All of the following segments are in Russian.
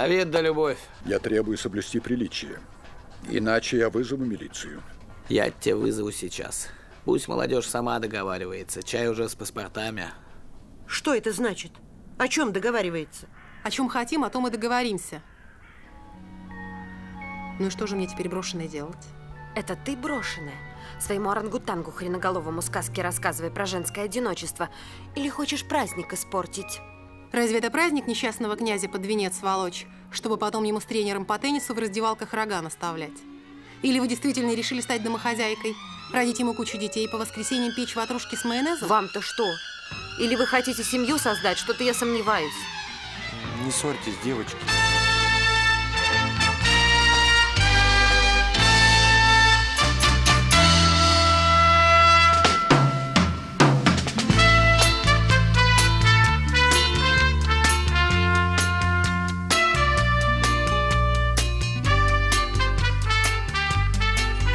Совет да любовь. Я требую соблюсти приличие. Иначе я вызову милицию. Я тебя вызову сейчас. Пусть молодежь сама договаривается. Чай уже с паспортами. Что это значит? О чем договаривается? О чем хотим, о том и договоримся. Ну и что же мне теперь брошенное делать? Это ты брошенная? Своему орангутангу хреноголовому сказки рассказывай про женское одиночество. Или хочешь праздник испортить? Разве это праздник несчастного князя под венец волочь, чтобы потом ему с тренером по теннису в раздевалках рога наставлять? Или вы действительно решили стать домохозяйкой, родить ему кучу детей, по воскресеньям печь ватрушки с майонезом? Вам-то что? Или вы хотите семью создать? Что-то я сомневаюсь. Не ссорьтесь, девочки.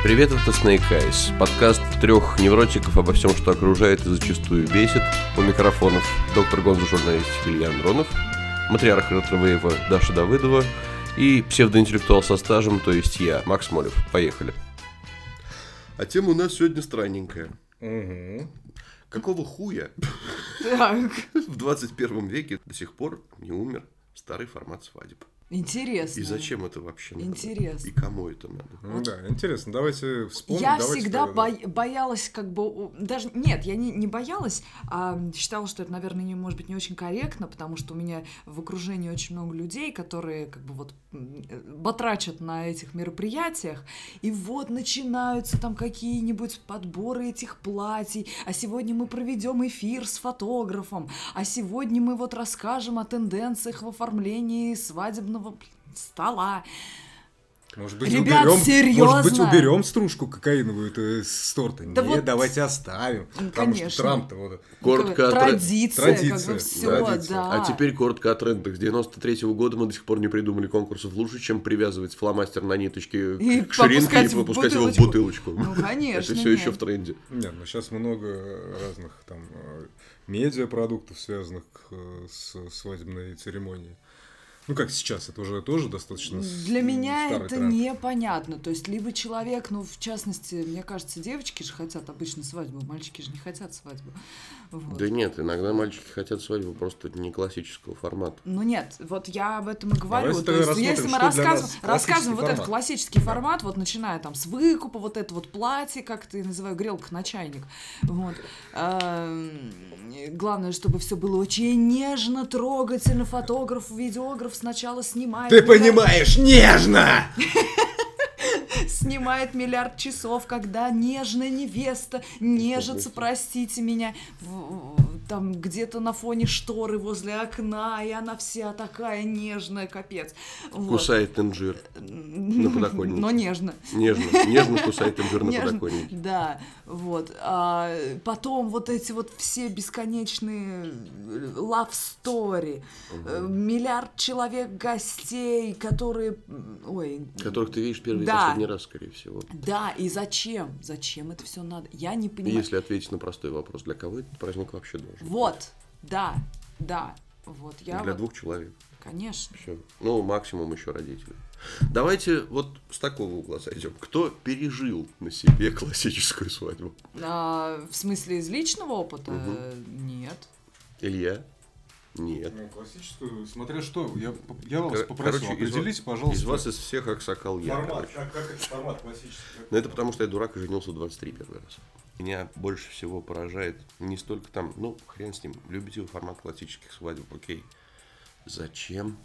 Привет, это Snake Eyes, подкаст трех невротиков обо всем, что окружает и зачастую бесит. У микрофонов доктор Гонза журналистики Илья Андронов, матриарх ретровейва Даша Давыдова и псевдоинтеллектуал со стажем, то есть я, Макс Молев. Поехали. А тема у нас сегодня странненькая. Какого хуя Так, в 21 веке до сих пор не умер старый формат свадеб? Интересно. И зачем это вообще надо? Интересно. И кому это надо? Ну да, интересно. Давайте вспомним. Я давайте всегда бо- боялась, как бы, даже, нет, я не, не боялась, а считала, что это, наверное, не, может быть, не очень корректно, потому что у меня в окружении очень много людей, которые, как бы, вот, э, батрачат на этих мероприятиях, и вот начинаются там какие-нибудь подборы этих платьей, а сегодня мы проведем эфир с фотографом, а сегодня мы вот расскажем о тенденциях в оформлении свадебного стола. Может быть, Ребят, уберем, серьезно? Может быть, уберем стружку кокаиновую -то с торта. Да Нет, вот- давайте оставим. Ну, Потому конечно. что Трамп-то вот... Коротко о тре- традиция, как Традиция, бы все, традиция. да. А теперь коротко о трендах. С 93 года мы до сих пор не придумали конкурсов лучше, чем привязывать фломастер на ниточке И к ширинке и в выпускать его в бутылочку. Ну, конечно, Это все нет. еще в тренде. Нет, ну сейчас много разных там э, медиапродуктов, связанных э, с свадебной церемонией. Ну, как сейчас, это уже тоже достаточно Для меня это тренд. непонятно. То есть, либо человек, ну, в частности, мне кажется, девочки же хотят обычно свадьбу, мальчики же не хотят свадьбу. Вот. Да нет, иногда мальчики хотят свадьбу просто не классического формата. Ну нет, вот я об этом и говорю. Давайте То есть, если мы рассказываем, рассказываем вот этот классический формат, вот начиная там с выкупа, вот это вот платье, как ты называю, грелка на чайник. Вот. Эм, Главное, чтобы все было очень нежно, трогательно. Фотограф, видеограф сначала снимает. Ты миллиард- понимаешь, нежно! снимает миллиард часов, когда нежная невеста нежится, простите меня, там где-то на фоне шторы возле окна, и она вся такая нежная, капец. Вот. Кусает инжир на подоконнике. Но нежно. Нежно, нежно кусает инжир на Нежно, подоконнике. Да, вот. А потом вот эти вот все бесконечные э, love story, э, миллиард человек гостей, которые, ой, Которых ты видишь первый и Да. последний раз, скорее всего. да, и зачем? Зачем это все надо? Я не понимаю. Если ответить на простой вопрос, для кого этот праздник вообще должен? Вот, да, да, вот я Для вот, двух человек. конечно. Все. Ну, максимум еще родители. Давайте вот с такого угла зайдем. Кто пережил на себе классическую свадьбу? А, в смысле из личного опыта? Мгм. Нет. Илья? Нет. Ну, классическую, смотря что, я, я вас Кор- попросил, короче, из определите, ва- пожалуйста, Из вас из всех аксакал я, короче. как, как это формат классический. Но это потому, что я дурак и женился в 23 первый раз. Меня больше всего поражает не столько там, ну, хрен с ним, любите вы формат классических свадеб, окей. Зачем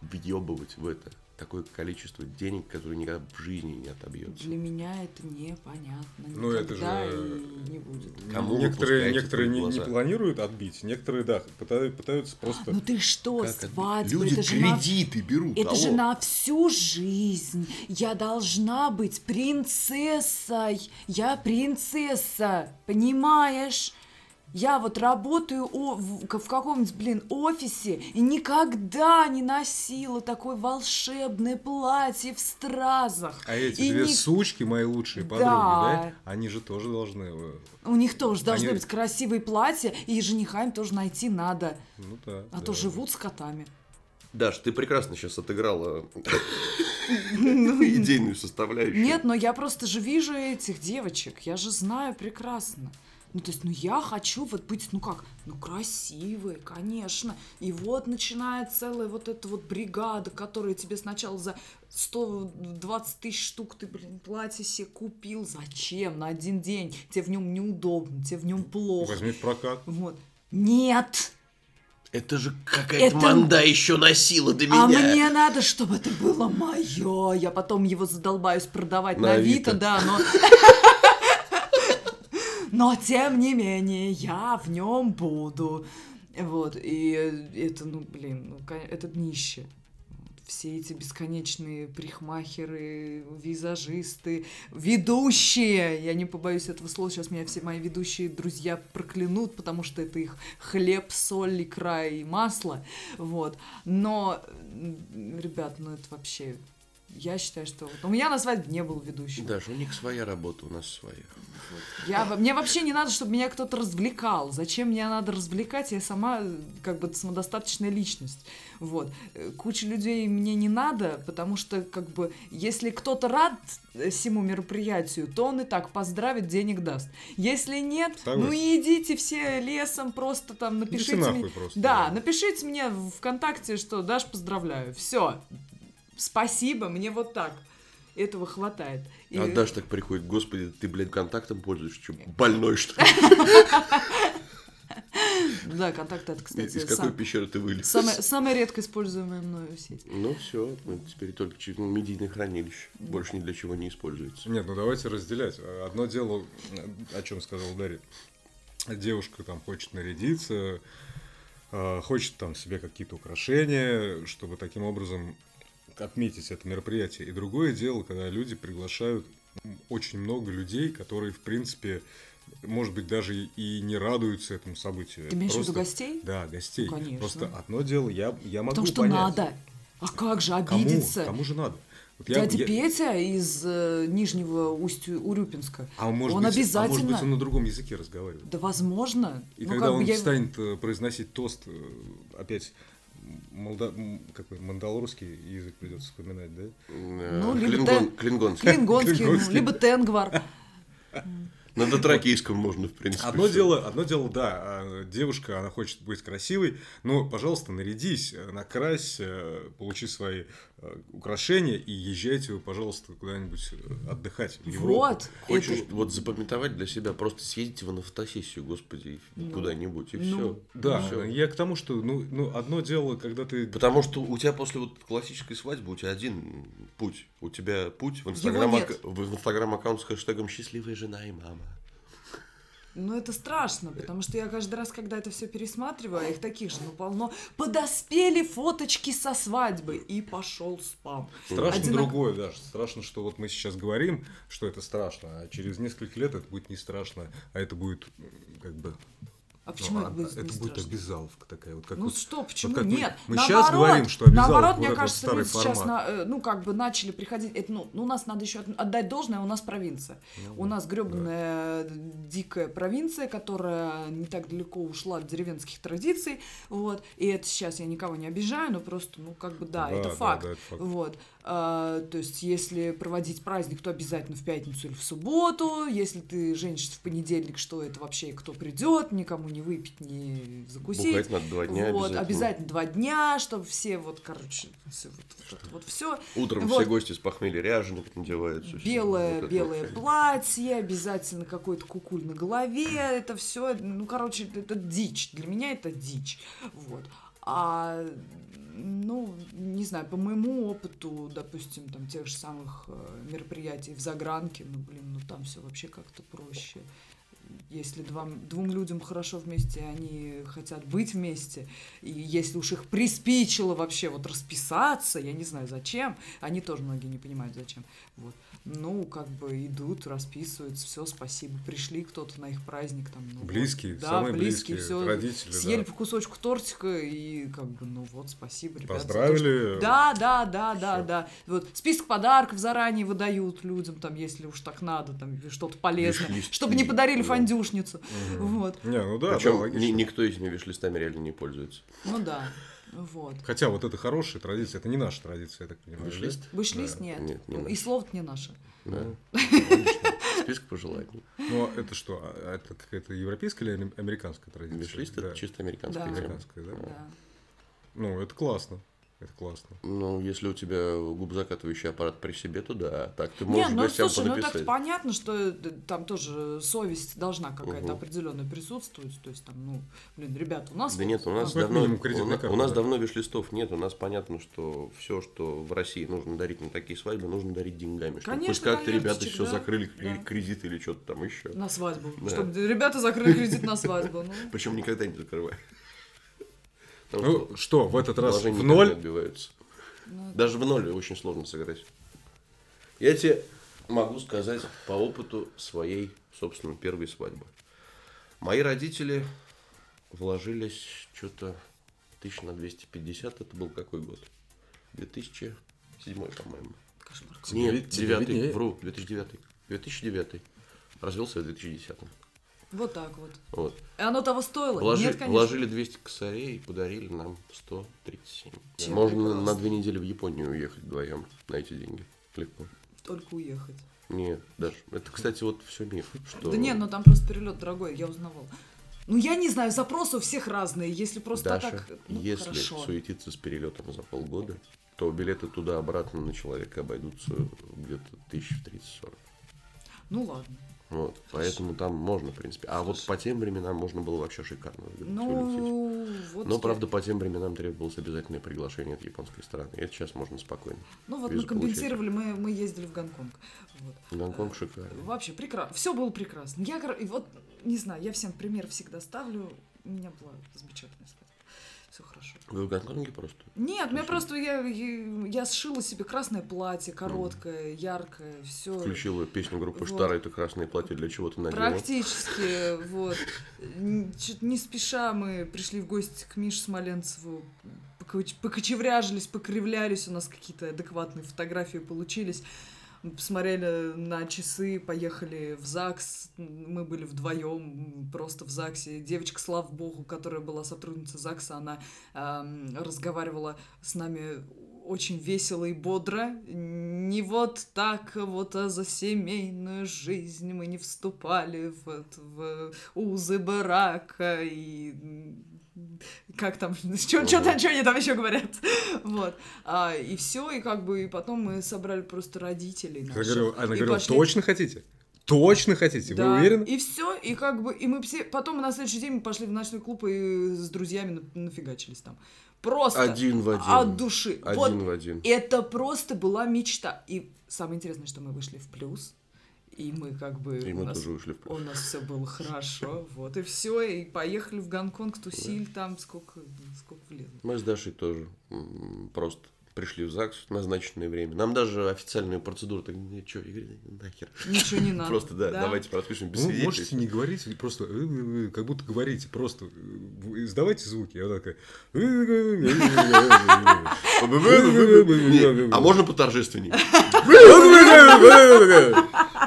въебывать в это такое количество денег, которое никогда в жизни не отобьется? Для меня это непонятно. Ну, это Никогда же- и не будет. Кому некоторые некоторые не, не планируют отбить, некоторые, да, пытаются, пытаются просто... Ну ты что, Как свадьба, Люди это же на кредиты берут. Это алло. же на всю жизнь. Я должна быть принцессой. Я принцесса, понимаешь? Я вот работаю в, каком-нибудь, блин, офисе и никогда не носила такое волшебное платье в стразах. А эти И две ни- сучки, мои лучшие подруги, Да. да, они же тоже должны... э, У них тоже должны Они- быть красивые платья, и жениха им тоже найти надо. Ну да. А да. то живут с котами. Даш, ты прекрасно сейчас отыграла идейную составляющую. Нет, но я просто же вижу этих девочек, я же знаю прекрасно. Ну, то есть, ну, я хочу вот быть, ну как, ну, красивой, конечно. И вот начинает целая вот эта вот бригада, которая тебе сначала за 120 тысяч штук ты, блин, платье себе купил. Зачем? На один день. Тебе в нем неудобно, тебе в нем плохо. Возьми прокат. Вот. Нет! Это же какая-то Это- манда еще носила до меня. А мне надо, чтобы это было мое. Я потом его задолбаюсь продавать На на, Авито, Авито. да, но... Но тем не менее, я в нем буду. Вот, и это, ну, блин, ну, это днище. Все эти бесконечные парикмахеры, визажисты, ведущие. Я не побоюсь этого слова. Сейчас меня все мои ведущие друзья проклянут, потому что это их хлеб, соль, икра и масло. Вот. Но, ребят, ну это вообще... Я считаю, что... вот У меня на свадьбе не было ведущего. Даже у них своя работа, у нас своя. Я, мне вообще не надо, чтобы меня кто-то развлекал. Зачем мне надо развлекать? Я сама э, как бы самодостаточная личность. Вот. Э, Куча людей мне не надо, потому что как бы если кто-то рад э, всему мероприятию, то он и так поздравит, денег даст. Если нет, ну Согласен. и идите все лесом, просто там напишите мне. просто, да, да. напишите мне в ВКонтакте, что Даш, поздравляю. Все. Спасибо, мне вот так. Этого хватает. И- А Даш так приходит, господи, ты, блядь, контактом пользуешься, что, больной, что ли? Да, контакт это, кстати, из какой сам- пещеры ты вылез? самая, самая редко используемая мною сеть. Ну все, теперь только через ну, медийное хранилище. Больше ни для чего не используется. Нет, ну давайте разделять. Одно дело, о чем сказал Дарья. Девушка там хочет нарядиться, э, хочет там себе какие-то украшения, чтобы таким образом отметить это мероприятие. И другое дело, когда люди приглашают очень много людей, которые, в принципе, может быть, даже и не радуются этому событию. Ты имеешь в виду гостей? Да, гостей. Ну, конечно. Просто одно дело, я, я могу Потому что понять. надо. А как же Кому? обидеться? Кому же надо? Вот я- Дядя я- Петя из э, Нижнего Усть-Урюпинска. А может он быть, обязательно. А может быть, он на другом языке разговаривает. Да возможно. И Ну, когда он я- станет э, произносить тост, э, опять молда... какой, мандалорский язык придется вспоминать, да? Ну, либо Клингон, тен- клингонский. Клингонский, ну, Клингонский. либо Тенгвар. На дотракийском можно, в принципе. Одно дело, одно дело, да, а, девушка, она хочет быть красивой, но, пожалуйста, нарядись, э, накрась, э, получи свои э, украшения и езжайте вы, пожалуйста, куда-нибудь отдыхать в Европу. Вот. Хочешь это- вот запамятовать для себя, просто съездите вы на фотосессию, господи, куда-нибудь, и ну, все. Да, я к тому, что, ну, ну, одно дело, когда ты... Потому что у тебя после вот классической свадьбы у тебя один путь. У тебя путь в инстаграм, в инстаграм аккаунт с хэштегом счастливая жена и мама. Ну, это страшно, потому что я каждый раз, когда это все пересматриваю, а их таких же, ну, полно, подоспели фоточки со свадьбы, и пошел спам. Страшно Одинак- другое, да. Страшно, что вот мы сейчас говорим, что это страшно, а через несколько лет это будет не страшно, а это будет как бы... А почему ну, это будет это будет страшно? обязаловка такая. Вот как Ну вот- что, почему как мы- нет? Мы наоборот, сейчас говорим, что обязаловка наоборот, вот мне кажется, люди сейчас, формат. на, э, ну, как бы начали приходить, это, ну, ну, у нас надо еще от- отдать должное, у нас провинция. Ну у нас гребаная дикая провинция, которая не так далеко ушла от деревенских традиций, вот, и это сейчас я никого не обижаю, но просто, ну, как бы, да, Да, это да, факт, да, это факт. вот, А, то есть, если проводить праздник, то обязательно в пятницу или в субботу, если ты женишься в понедельник, что это вообще, кто придет, никому не выпить, не закусить, Бухать надо два дня вот, обязательно. обязательно два дня, чтобы все вот, короче, всё вот, вот, это вот все. Утром Вот. все гости с похмелья ряженых надеваются. Белое, Вот это белое вот. платье, обязательно какой-то кукуль на голове, это все, ну, короче, это дичь. Для меня это дичь. Вот. А, ну, не знаю, по моему опыту, допустим, там тех же самых э, мероприятий в загранке, ну, блин, ну там все вообще как-то проще. Если два, двум людям хорошо вместе, они хотят быть вместе, и если уж их приспичило вообще вот расписаться, я не знаю зачем, они тоже многие не понимают зачем, вот. Ну, как бы идут, расписываются, все, спасибо, пришли кто-то на их праздник, там, ну, вот. Близкие, да, самые близкие, близкие, все, родители, съели да. по кусочку тортика и как бы, ну вот, спасибо, ребята. Поздравили. что- Да, да, да, да, Всё. да. Вот список подарков заранее выдают людям, там, если уж так надо, там, что-то полезное, чтобы не подарили Да. Фандюшницу. Мгм. Вот. Не, ну да, Причем да, логично. ни- никто этими виш-листами реально не пользуется. Ну да. Вот. Хотя вот это хорошая традиция, это не наша традиция, я так понимаю. Виш-лист? да? Вышлист нет. Нет, не И наш. слово не наше. Да. Логично. Список пожеланий. Ну, а это что? а Это какая-то европейская или ам- американская традиция? Виш-лист Да. это чисто американская Да. Американская, да? Да. Ну, это классно. Это классно. Ну, если у тебя губозакатывающий аппарат при себе, то да. Так ты Не, можешь ну гостям слушай, ну так понятно, что э, там тоже совесть должна какая-то Мгм. определенная присутствовать. То есть там, ну, блин, ребята, у нас Да вот- нет, у нас Ну, давно, у, на- у нас да. давно виш-листов нет. У нас понятно, что все, что в России нужно дарить на такие свадьбы, нужно дарить деньгами. Чтобы Конечно, хоть как-то ребята все да, закрыли да. кредит или что-то там еще. на свадьбу. Да. Чтобы ребята закрыли кредит на свадьбу. Ну, Причем никогда не закрывая. Потому Ну, что, в этот раз в ноль? отбиваются. Ну, Даже в ноль очень сложно сыграть. Я тебе могу сказать по опыту своей, собственно, первой свадьбы. Мои родители вложились что-то тысяч на 250. Это был какой год? 2007, по-моему. кошмар. Нет, ви- тебе девятый, виднее. вру, 2009. 2009. Развелся в 2010. Вот так вот. Вот. И оно того стоило? Вложи- Нет, конечно. вложили 200 косарей и подарили нам 137. Чем Можно прекрасно. на две недели в Японию уехать вдвоем на эти деньги. Легко. Только уехать. Нет, даже. Это, кстати, вот все миф. Что... Да не, ну там просто перелет дорогой, я узнавал. Ну, я не знаю, запросы у всех разные. Если просто Даша, так, ну, если хорошо. суетиться с перелетом за полгода, то билеты туда-обратно на человека обойдутся где-то тысяч в 30-40. Ну, ладно. Вот, поэтому там можно, в принципе. А вот по тем временам можно было вообще шикарно. Ну, вот... Но, правда, по тем временам требовалось обязательное приглашение от японской стороны. Это сейчас можно спокойно. Ну, вот мы компенсировали, мы, мы ездили в Гонконг. Вот. Гонконг шикарный. Вообще прекрасно. Все было прекрасно. Я, вот, не знаю, я всем пример всегда ставлю. У меня была замечательная. Все хорошо. Вы в Гонконге просто? Нет, у меня просто я, я, я сшила себе красное платье, короткое, яркое, все. Включила песню группы Вот. Штара, это красное платье для чего то надела. Практически, вот. Чё-то не спеша мы пришли в гости к Мише Смоленцеву, покоч- покочевряжились, покривлялись, у нас какие-то адекватные фотографии получились. Посмотрели на часы, поехали в ЗАГС, мы были вдвоем просто в ЗАГСе. Девочка, слава богу, которая была сотрудницей ЗАГСа, она эм, разговаривала с нами очень весело и бодро. Не вот так вот, а за семейную жизнь мы не вступали в, в узы брака и как там, что они там еще говорят, вот, а, и все, и как бы, и потом мы собрали просто родителей наших, говорю, она говорила, пошли- точно хотите? Точно хотите? да, Вы уверены? И все, и как бы, и мы все, потом на следующий день мы пошли в ночной клуб и с друзьями на- нафигачились там. Просто Один в один. от души. Один вот в один. это просто была мечта. И самое интересное, что мы вышли в плюс, и мы как бы... И у мы нас, тоже вышли в плюс. У нас все было хорошо, вот, и все, и поехали в Гонконг, тусили там, сколько, сколько влезло. Мы с Дашей тоже просто пришли в ЗАГС в назначенное время. Нам даже официальную процедуру так, ну что, Игорь, нахер. Ничего не надо. Просто, да, давайте подпишем без Ну, свидетелей. можете не говорить, просто э, э, э, как будто говорите, просто э, вы издавайте звуки. Я такая... А можно поторжественнее? Ну, ты пред-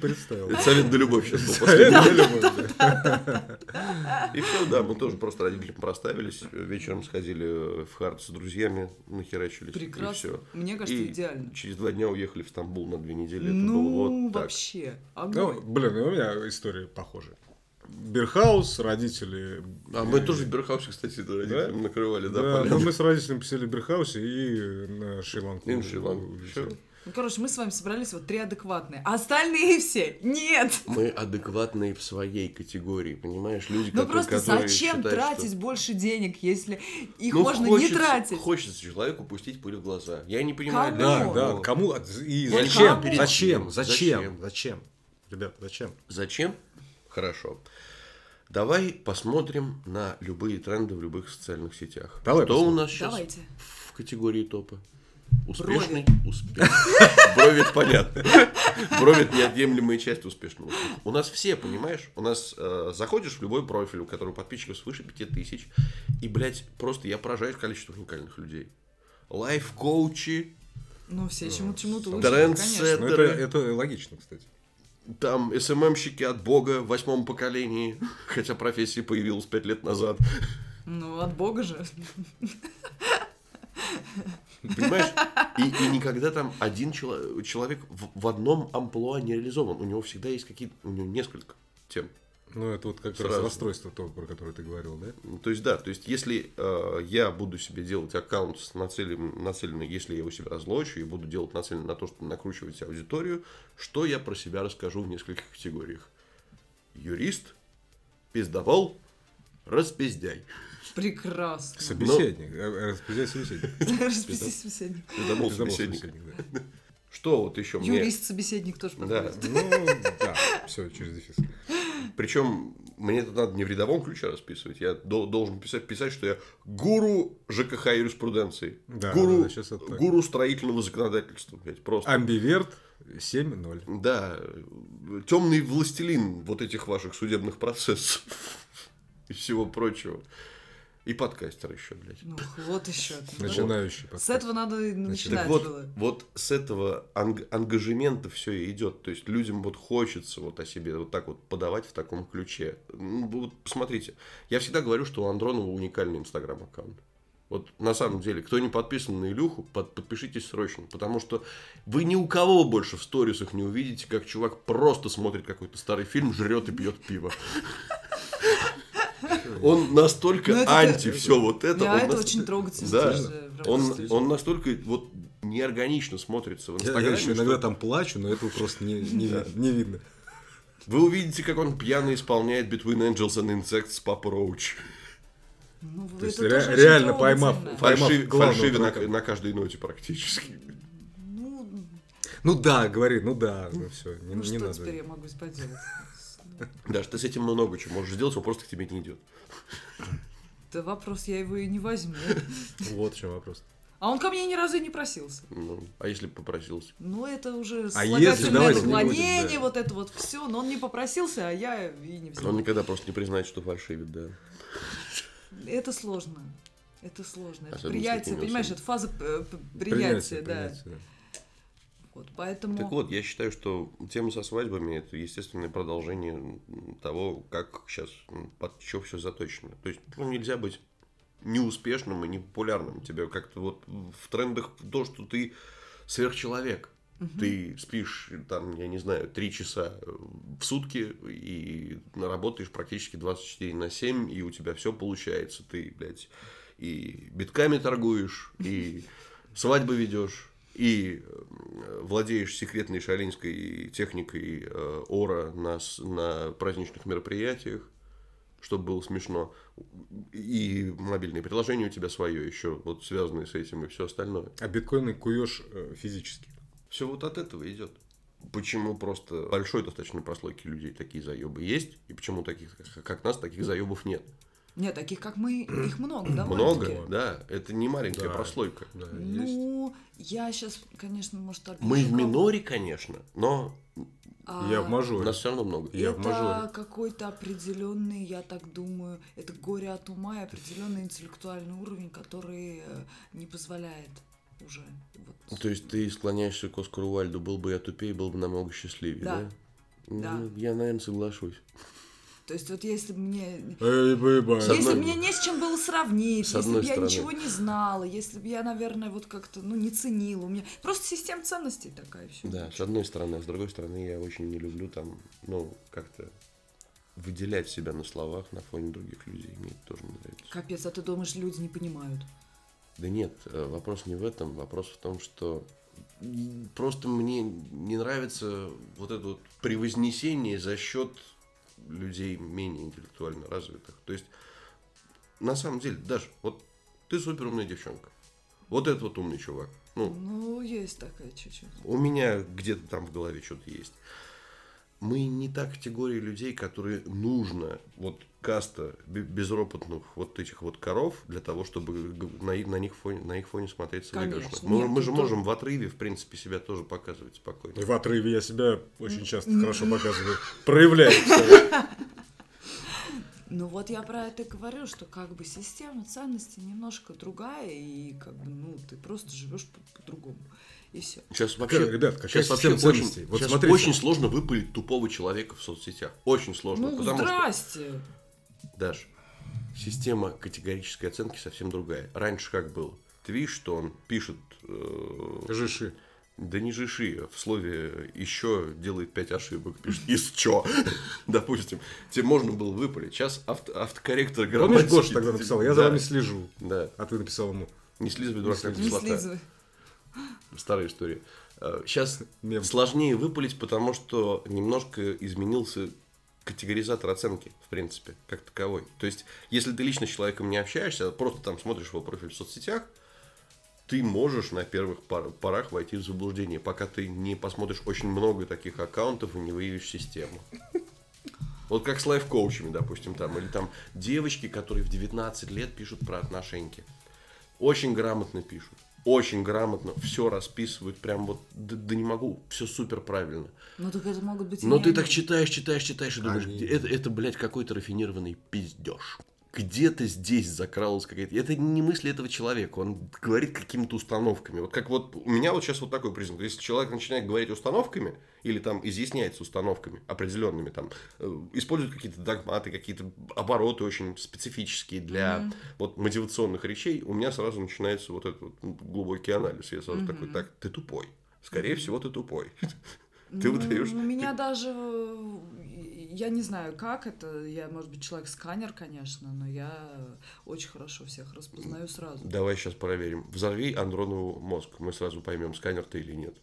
представил. Это совет да любовь сейчас был Совет да любовь, да. И все, да, мы тоже просто родителям проставились. Вечером сходили в Хард с друзьями, нахерачились. Прекрасно. Мне кажется, идеально. через два дня уехали в Стамбул на две недели. Ну, вообще. Ну, блин, у меня история похожая. Бирхаус, родители... А мы тоже в Бирхаусе, кстати, с родителями накрывали, да, Да, ну, мы с родителями посидели в Бирхаусе и на Шри-Ланку. И на Шри-Ланку. Ну, короче, мы с вами собрались вот три адекватные, а остальные все нет. Мы адекватные в своей категории, понимаешь? Люди, Ну которые, просто которые зачем считают, тратить что- больше денег, если их Ну, можно не хочется- тратить? Хочется человеку пустить пыль в глаза. Я не понимаю, Кому? для Да, чего. да, кому и не зачем? перед Зачем? Зачем? Зачем? Зачем? Ребята, зачем? Зачем? Хорошо. Давай посмотрим на любые тренды в любых социальных сетях. Давай Что у посмотрим. нас сейчас Давайте. в категории топа? Успешный. Брови это понятно. Брови это неотъемлемая часть успешного. У нас все, понимаешь? У нас э, заходишь в любой профиль, у которого подписчиков свыше 5000, и, блядь, просто я поражаюсь количеству уникальных людей. Лайф-коучи, Ну, все чему чему-то учат, Трендсеттер. конечно. Ну, это, это логично, кстати. там СММщики от бога в восьмом поколении, хотя профессия появилась пять лет назад. Ну, от бога же. Понимаешь? И, и никогда там один чело- человек в, в одном амплуа не реализован. У него всегда есть какие-то, у него несколько тем. Ну, это вот как Сразу. раз расстройство то, про которое ты говорил, да? Ну, То есть, да, то есть, если э, я буду себе делать аккаунт с нацелен, нацеленный, если я его себе разлочу, и буду делать нацеленно на то, чтобы накручивать аудиторию, что я про себя расскажу в нескольких категориях. Юрист, пиздовол, распиздяй. Прекрасно. Собеседник. э, Распределяй собеседник. Расписи собеседник. Пиздобол собеседник. да. Что вот еще мне... Юрист-собеседник тоже Да. подходит. Ну, да, все, через дефис. Причем мне это надо не в рядовом ключе расписывать. Я дол- должен писать, писать, что я гуру ЖКХ юриспруденции. Да, гуру, да, это гуру строительного законодательства. блядь, просто. Амбиверт 7-0. Да, темный властелин вот этих ваших судебных процессов и всего прочего. И подкастер еще, блядь. Ну, вот еще. Начинающий С подкаст. этого надо начинать Так вот, было. вот с этого анг- ангажемента все и идет. То есть людям вот хочется вот о себе вот так вот подавать в таком ключе. Ну, вот посмотрите, я всегда говорю, что у Андронова уникальный инстаграм аккаунт. Вот на самом деле, кто не подписан на Илюху, под- подпишитесь срочно, потому что вы ни у кого больше в сторисах не увидите, как чувак просто смотрит какой-то старый фильм, жрет и пьет пиво. Он настолько Ну, это- анти все вот это. Да, это нас- очень трогательно. Да, он, он настолько вот неорганично смотрится в Я, Инстаграме. я еще что иногда там плачу, но этого просто не, не, не видно. Вы увидите, как он пьяно исполняет Between Angels and Insects Папа Роуч. Ну, То есть это ре- реально поймав- поймав Фальшиве на, на каждой ноте практически. Ну, Ну да, говори, ну да, ну все, не, ну не что надо. теперь я могу поделать? Даже ты с этим много чего можешь сделать, он просто к тебе не идет. Это вопрос, я его и не возьму. Вот в чем вопрос. А он ко мне ни разу и не просился. Ну, а если попросился? Ну, это уже А если- давайте наклонение, будем, да. вот это вот все. Но он не попросился, а я и не взяла. Он никогда просто не признает, что фальшивит, да. Это сложно. Это сложно. Это Особенно приятие, понимаешь, это фаза э, приятия, да. принятие, да. Вот, поэтому... Так вот, я считаю, что тема со свадьбами это естественное продолжение того, как сейчас под что все заточено. То есть, ну, нельзя быть неуспешным и непопулярным. Тебе как-то вот в трендах то, что ты сверхчеловек. Ты спишь, там, я не знаю, 3 часа в сутки и работаешь практически 24 на 7, и у тебя все получается. Ты, блядь, и битками торгуешь, и свадьбы ведешь, и э, владеешь секретной шалинской техникой э, ора на, на праздничных мероприятиях, чтобы было смешно. И мобильное приложение у тебя свое еще, вот связанное с этим и все остальное. А биткоины куешь э, физически. Все вот от этого идет. Почему просто большой достаточно прослойки людей такие заебы есть, и почему таких, как нас, таких заебов нет? Нет, таких как мы, их много, да, Много, да. Это не маленькая Да. прослойка. Да, есть. Ну, я сейчас, конечно, может, опишу Мы в миноре, конечно, но А, Я в мажоре. нас все равно много. Я в это мажоре. какой-то определенный, я так думаю, это горе от ума и определенный интеллектуальный уровень, который э, не позволяет уже. Вот. То есть ты склоняешься к Оскару Вальду, был бы я тупее, был бы намного счастливее, да? Да. Ну, Да. Я, наверное, соглашусь. То есть вот если бы мне... Эй, Если бы мне не с чем было сравнить, если бы я стороны. ничего не знала, если бы я, наверное, вот как-то, ну, не ценила. У меня просто система ценностей такая все. Да, с одной стороны, а с другой стороны, я очень не люблю там, ну, как-то выделять себя на словах на фоне других людей. Мне это тоже не нравится. Капец, а ты думаешь, люди не понимают? Да нет, э, вопрос не в этом. Вопрос в том, что просто мне не нравится вот это вот превознесение за счет людей менее интеллектуально развитых. То есть, на самом деле, даже вот ты супер умная девчонка. Вот этот вот умный чувак. Ну, Ну, есть такая чуть-чуть. у меня где-то там в голове что-то есть. Мы не та категория людей, которые нужно, вот каста бе- безропотных вот этих вот коров для того, чтобы на, их- на них фоне, на их фоне смотреться Конечно. выигрышно. Мы, Нет, мы же можем в отрыве, в принципе, себя тоже показывать спокойно. И в отрыве я себя очень часто хорошо показываю. Проявляю. Ну вот я про это и говорю, что как бы система ценностей немножко другая, и как бы, ну, ты просто живешь по- по-другому. И все. Сейчас вообще, Какая, ребят, какая сейчас вообще система очень, ценностей? Вот сейчас смотрите. очень сложно выпалить тупого человека в соцсетях. Очень сложно. Ну, потому что здрасте! Даш, система категорической оценки совсем другая. Раньше как было? Ты видишь, что он пишет... э, Жиши. да не жиши, в слове еще делает пять ошибок, пишет из чё, допустим. Тебе можно было выпалить. Сейчас авто, автокорректор Помнишь, грамматики... Гоша тогда написал, я за вами слежу. Да. А ты написал ему. Не слизывай, дурак, как Не слизывай. Старая история. Сейчас Мем. сложнее выпалить, потому что немножко изменился категоризатор оценки, в принципе, как таковой. То есть, если ты лично с человеком не общаешься, а просто там смотришь его профиль в соцсетях, ты можешь на первых пор- порах войти в заблуждение, пока ты не посмотришь очень много таких аккаунтов и не выявишь систему. Вот как с лайф-коучами, допустим, там, или там девочки, которые в 19 лет пишут про отношеньки. Очень грамотно пишут. Очень грамотно все расписывают, прям вот, да, да не могу, все супер правильно. Ну, так это могут быть и Но ты они. так читаешь, читаешь, читаешь и думаешь, Они- это, это, блядь, какой-то рафинированный пиздеж. Где-то здесь закралась какая-то... Это не мысли этого человека, он говорит какими-то установками. Вот как вот у меня вот сейчас вот такой признак. Если человек начинает говорить установками, или там изъясняется установками определенными, там, э, использует какие-то догматы, какие-то обороты очень специфические для вот мотивационных речей, у меня сразу начинается вот этот вот глубокий анализ. Я сразу такой, так, ты тупой. Скорее всего, ты тупой. Ты Ну, выдаешь... У меня даже, я не знаю, как это, я, может быть, человек-сканер, конечно, но я очень хорошо всех распознаю сразу. Давай сейчас проверим. Взорви Андронову мозг. Мы сразу поймем, сканер ты или нет.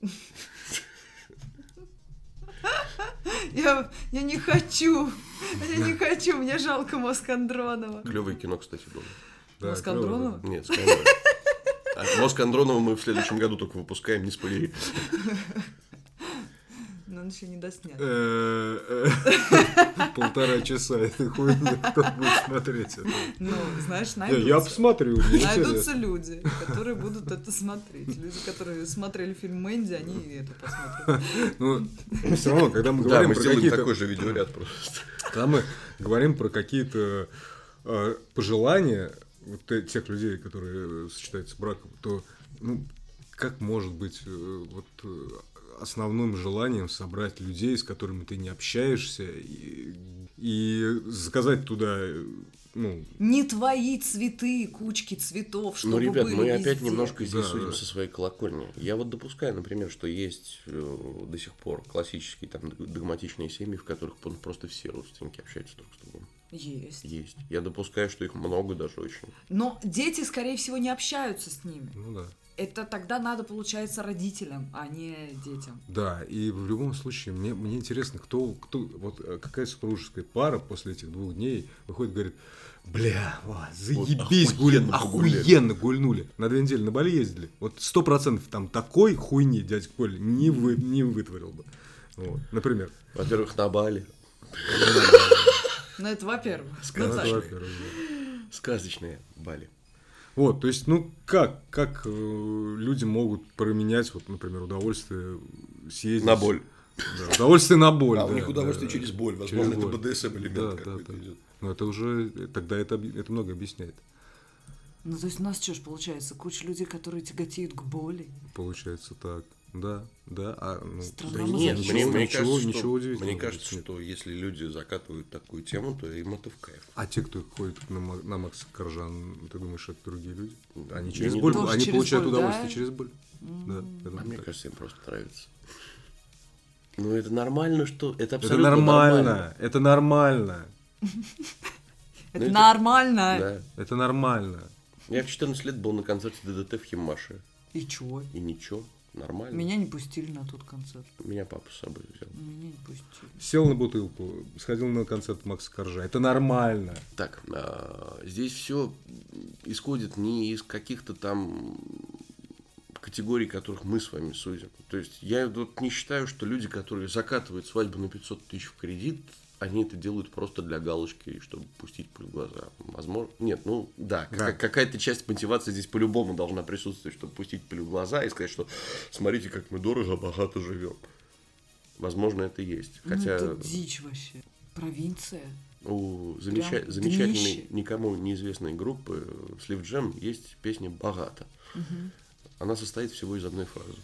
Я, я не хочу, я не хочу, мне жалко мозг Андронова. Клевое кино, кстати, было. Да, Мозг Андронова? Нет, сканер. А мозг Андронова мы в следующем году только выпускаем, не спойлери. Он еще не доснят. Э, э, Полтора часа этой хуйни, кто будет смотреть это? Ну, знаешь, Я- найдутся. Я посмотрю. Найдутся люди, которые будут это смотреть. Люди, которые смотрели фильм Мэнди, они это посмотрят. Ну, все равно, когда мы Да, говорим мы про сделаем какие-то... такой же видеоряд просто. Когда мы говорим про какие-то э, пожелания вот те- тех людей, которые сочетаются с браком, то ну, как может быть вот основным желанием собрать людей, с которыми ты не общаешься, и, и заказать туда, ну, Не твои цветы, кучки цветов, чтобы Ну, ребят, были мы опять везде. немножко здесь Да, судим да. со своей колокольни. Я вот допускаю, например, что есть э, до сих пор классические там догматичные семьи, в которых просто все родственники общаются друг с другом. Есть. Есть. Я допускаю, что их много даже очень. Но дети, скорее всего, не общаются с ними. ну да. Это тогда надо, получается, родителям, а не детям. Да, и в любом случае, мне, мне интересно, кто, кто, вот э, какая супружеская пара после этих двух дней выходит и говорит, бля, ва, заебись, охуенно погуляли». охуенно гульнули. На две недели на Бали ездили. Вот сто процентов там такой хуйни дядя Коля не, вы, не вытворил бы. Вот, например. Во-первых, на Бали. Ну, это во-первых. Сказочные. Сказочные Бали. Вот, то есть, ну как, как э, люди могут променять, вот, например, удовольствие съездить... На боль. Да, удовольствие на боль. А у да, них удовольствие да, через боль. через Возможно, это боль. БДСМ элемент Да, да, какой-то да. идет. Но это уже, тогда это, это много объясняет, Ну, то есть у нас что ж получается? Куча людей, которые тяготеют к боли. получается так. Да, да, а, ну, Странно. Да нет, ничего- мне, мне ничего- кажется, что, удивительного мне кажется, нет. что если люди закатывают такую тему, то им это в кайф. А те, кто ходит на, на Макса Коржан, ты думаешь, это другие люди? Они Я через не боль, они через получают боль, удовольствие да? через боль. Да, я А думаю, мне так. кажется, им просто нравится. Ну, это нормально, что... Это Это абсолютно нормально, это нормально, Это это- нормально. Да. это нормально. Я в 14 лет был на концерте ДДТ в Химмаше. И чё? И ничего, нормально. Меня не пустили на тот концерт. Меня папа с собой взял. Меня не пустили. Сел на бутылку, сходил на концерт Макса Коржа. Это нормально. Так, а, здесь все исходит не из каких-то там категорий, которых мы с вами судим. То есть я вот не считаю, что люди, которые закатывают свадьбу на 500 тысяч в кредит, они это делают просто для галочки, чтобы пустить пыль в глаза. Возможно. Нет, ну да, Да. как- какая-то часть мотивации здесь по-любому должна присутствовать, чтобы пустить пыль в глаза и сказать, что смотрите, как мы дорого, богато живем. Возможно, это есть. Ну, Хотя. это дичь вообще. Провинция. У замеча- замечательной, днище. никому неизвестной группы Слив Джем есть песня «Богато». Она состоит всего из одной фразы.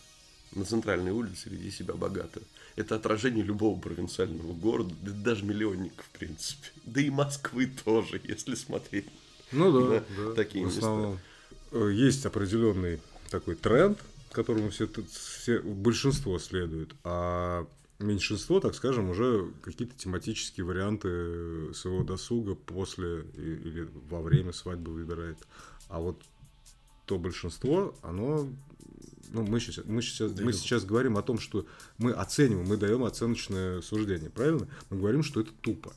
На центральной улице веди себя богато. Это отражение любого провинциального города, да даже миллионника, в принципе. Да и Москвы тоже, если смотреть. Ну да, Да, такие в места. основном. Э, Есть определенный такой тренд, которому все, все большинство следует, а меньшинство, так скажем, уже какие-то тематические варианты своего досуга после или во время свадьбы выбирает. А вот то большинство, оно ну, мы сейчас, мы, сейчас, мы сейчас говорим о том, что мы оцениваем, мы даем оценочное суждение, правильно? Мы говорим, что это тупо.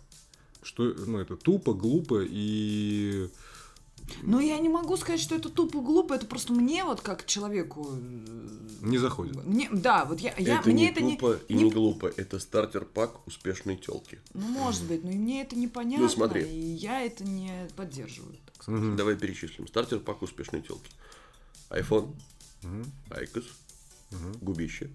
Что, ну, это тупо, глупо и Ну, я не могу сказать, что это тупо глупо, это просто мне вот как человеку... э, не заходит. Мне, да, вот я, я это мне не это тупо и не, не глупо. Это стартер-пак успешной телки. Ну, может быть, но и мне это непонятно, Ну, смотри. и я это не поддерживаю. так сказать. Давай перечислим. Starter pack успешной телки. Айфон, IQOS, Мгм. губище,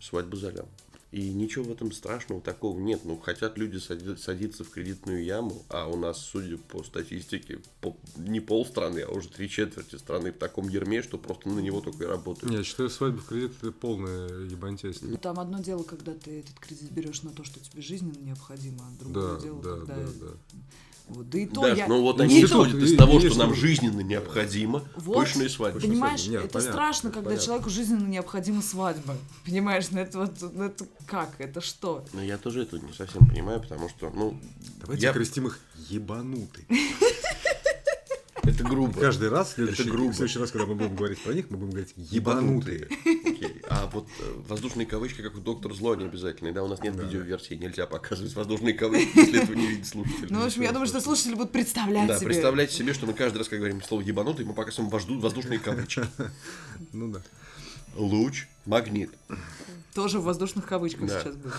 свадьба за лям. И ничего в этом страшного такого нет. Ну, хотят люди сади- садиться в кредитную яму, а у нас, судя по статистике, по- не полстраны, а уже три четверти страны в таком ярме, что просто на него только и работают. Не, Я считаю, свадьба в кредит это полная ебантяйство. Ну, Там одно дело, когда ты этот кредит берешь на то, что тебе жизненно необходимо, а другое Да, дело, да, когда... да, да. Вот, да и то Даш, я... ну вот не они исходят из того, что нам жизненно необходимо. Вот, Пышные свадьбы. Понимаешь, Нет, это понятно, страшно, это когда понятно. человеку жизненно необходима свадьба. Понимаешь, ну это вот, ну это как, это что? Но я тоже это не совсем понимаю, потому что, ну, Давайте я- окрестим их ебанутый. это грубо. Каждый раз, в следующий, Это грубо. в следующий раз, когда мы будем говорить про них, мы будем говорить ебанутые. А вот э, воздушные кавычки, как у доктора Зло, не обязательные, да? У нас нет видеоверсии, нельзя показывать воздушные кавычки, если этого не видит слушатель. Ну, в общем, я думаю, что слушатели будут представлять Да, себе. представляйте себе, что мы каждый раз, когда говорим слово ебанутый, мы показываем воздушные кавычки. Ну да. Луч, магнит. Тоже в воздушных кавычках Да. сейчас будет.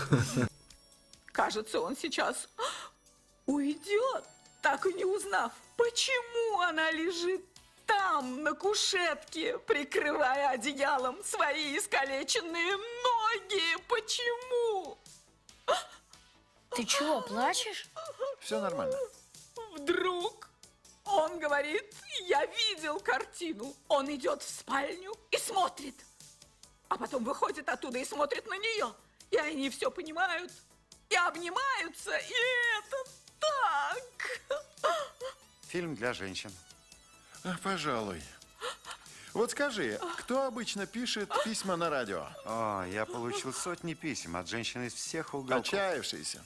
Кажется, он сейчас уйдет, так и не узнав, почему она лежит там, на кушетке, прикрывая одеялом свои искалеченные ноги. Почему? Ты чего, плачешь? Все нормально. Вдруг он говорит, я видел картину. Он идет в спальню и смотрит. А потом выходит оттуда и смотрит на нее. И они все понимают. И обнимаются. И это так. Фильм для женщин. А, Пожалуй. Вот скажи, кто обычно пишет письма на радио? О, я получил сотни писем от женщин из всех уголков. Отчаявшиеся.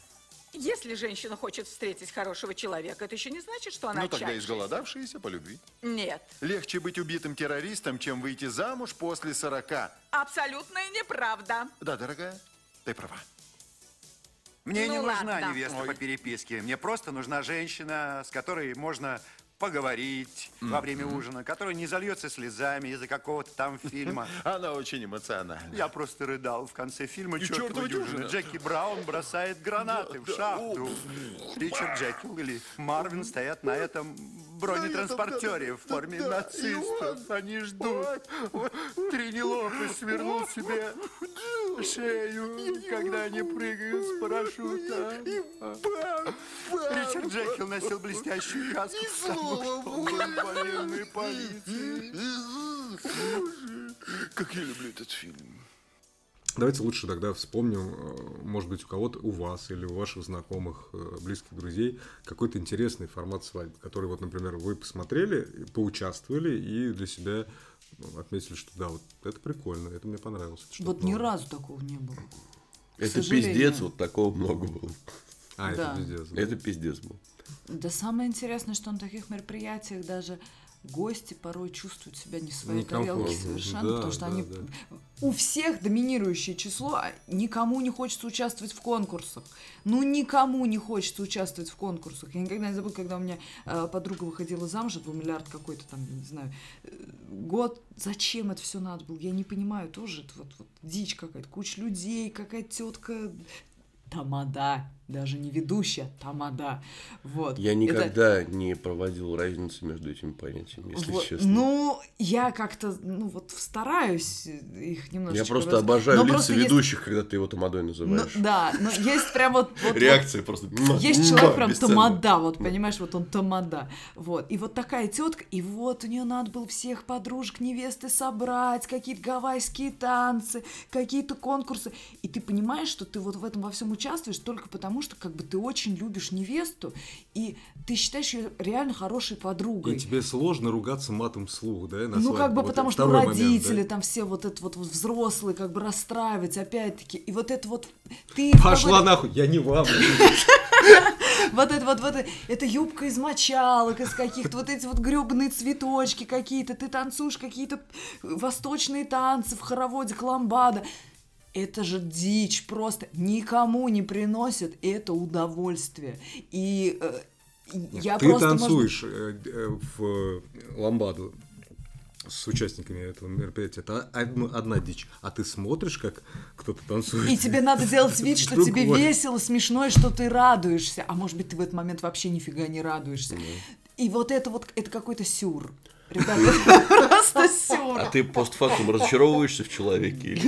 Если женщина хочет встретить хорошего человека, это еще не значит, что она Ну тогда отчаявшаяся. изголодавшиеся по любви. Нет, Легче быть убитым террористом, чем выйти замуж после 40. абсолютная неправда. Да, дорогая, ты права. Мне Ну не нужна ладно. невеста Ой. по переписке. Мне просто нужна женщина, с которой можно поговорить во время ужина, которая не зальется слезами из-за какого-то там фильма. Она очень эмоциональна. Я просто рыдал в конце фильма И дюжина». дюжина». Джеки Браун бросает гранаты в шахту. Ричард Джекил или Марвин стоят на этом бронетранспортере в форме нацистов. Они ждут. Тренелопы свернул себе шею, когда они прыгают с парашюта. Ричард Джекил носил блестящую каску, потому что он был в военной полиции. Как я люблю этот фильм. Давайте лучше тогда вспомним, э, может быть, у кого-то, у вас или у ваших знакомых, э, близких друзей, какой-то интересный формат свадьбы, который, вот, например, вы посмотрели, поучаствовали и для себя ну, отметили, что да, вот это прикольно, это мне понравилось. это Вот ни новое. разу такого не было. Это пиздец, вот такого много было. А, Да. это пиздец. да. Это пиздец был. Да самое интересное, что на таких мероприятиях даже гости порой чувствуют себя не в своей тарелке совершенно, Да, потому что да, они да. у всех доминирующее число, а никому не хочется участвовать в конкурсах. Ну никому не хочется участвовать в конкурсах. Я никогда не забуду, когда у меня э, подруга выходила замуж, это был миллиард какой-то там, не знаю, э, год. Зачем это все надо было? Я не понимаю тоже. Это вот, вот дичь какая-то, куча людей, какая-то тетка тамада даже не ведущая, тамада. Вот. Я Это- никогда не проводил разницы между этими понятиями, если вот, честно. Ну, я как-то, ну вот стараюсь их немножечко... Я просто раз- обожаю Но лица просто есть- ведущих, когда ты его тамадой Ну, называешь. да, но есть прям вот... вот- Реакция вот- просто... Есть человек прям тамада, вот понимаешь, вот он тамада. Вот. И вот такая тетка, и вот у нее надо было всех подружек невесты собрать, какие-то гавайские танцы, какие-то конкурсы. И ты понимаешь, что ты вот в этом во всем участвуешь только потому, что как бы ты очень любишь невесту, и ты считаешь ее реально хорошей подругой. И тебе сложно ругаться матом вслух, да? на Ну, как бы Вот потому что второй момент, родители, да? там все вот это вот, вот взрослые, как бы расстраивать, опять-таки. И вот это вот ты... Пошла нахуй, я не вам. Вот это вот, вот это, юбка из мочалок, из каких-то вот эти вот гребаные цветочки какие-то, ты танцуешь какие-то восточные танцы в хороводе кламбада. Это же дичь просто. Никому не приносит это удовольствие. И э, я Ты просто... может танцуешь э, э, в э, ламбаду с участниками этого мероприятия. Это одно- одна дичь. А ты смотришь, как кто-то танцует. И тебе надо делать вид, что тебе Другое. весело, смешно, и что ты радуешься. А может быть, ты в этот момент вообще нифига не радуешься. И вот это вот, это какой-то сюр. Ребята, просто сюр. А ты постфактум разочаровываешься в человеке?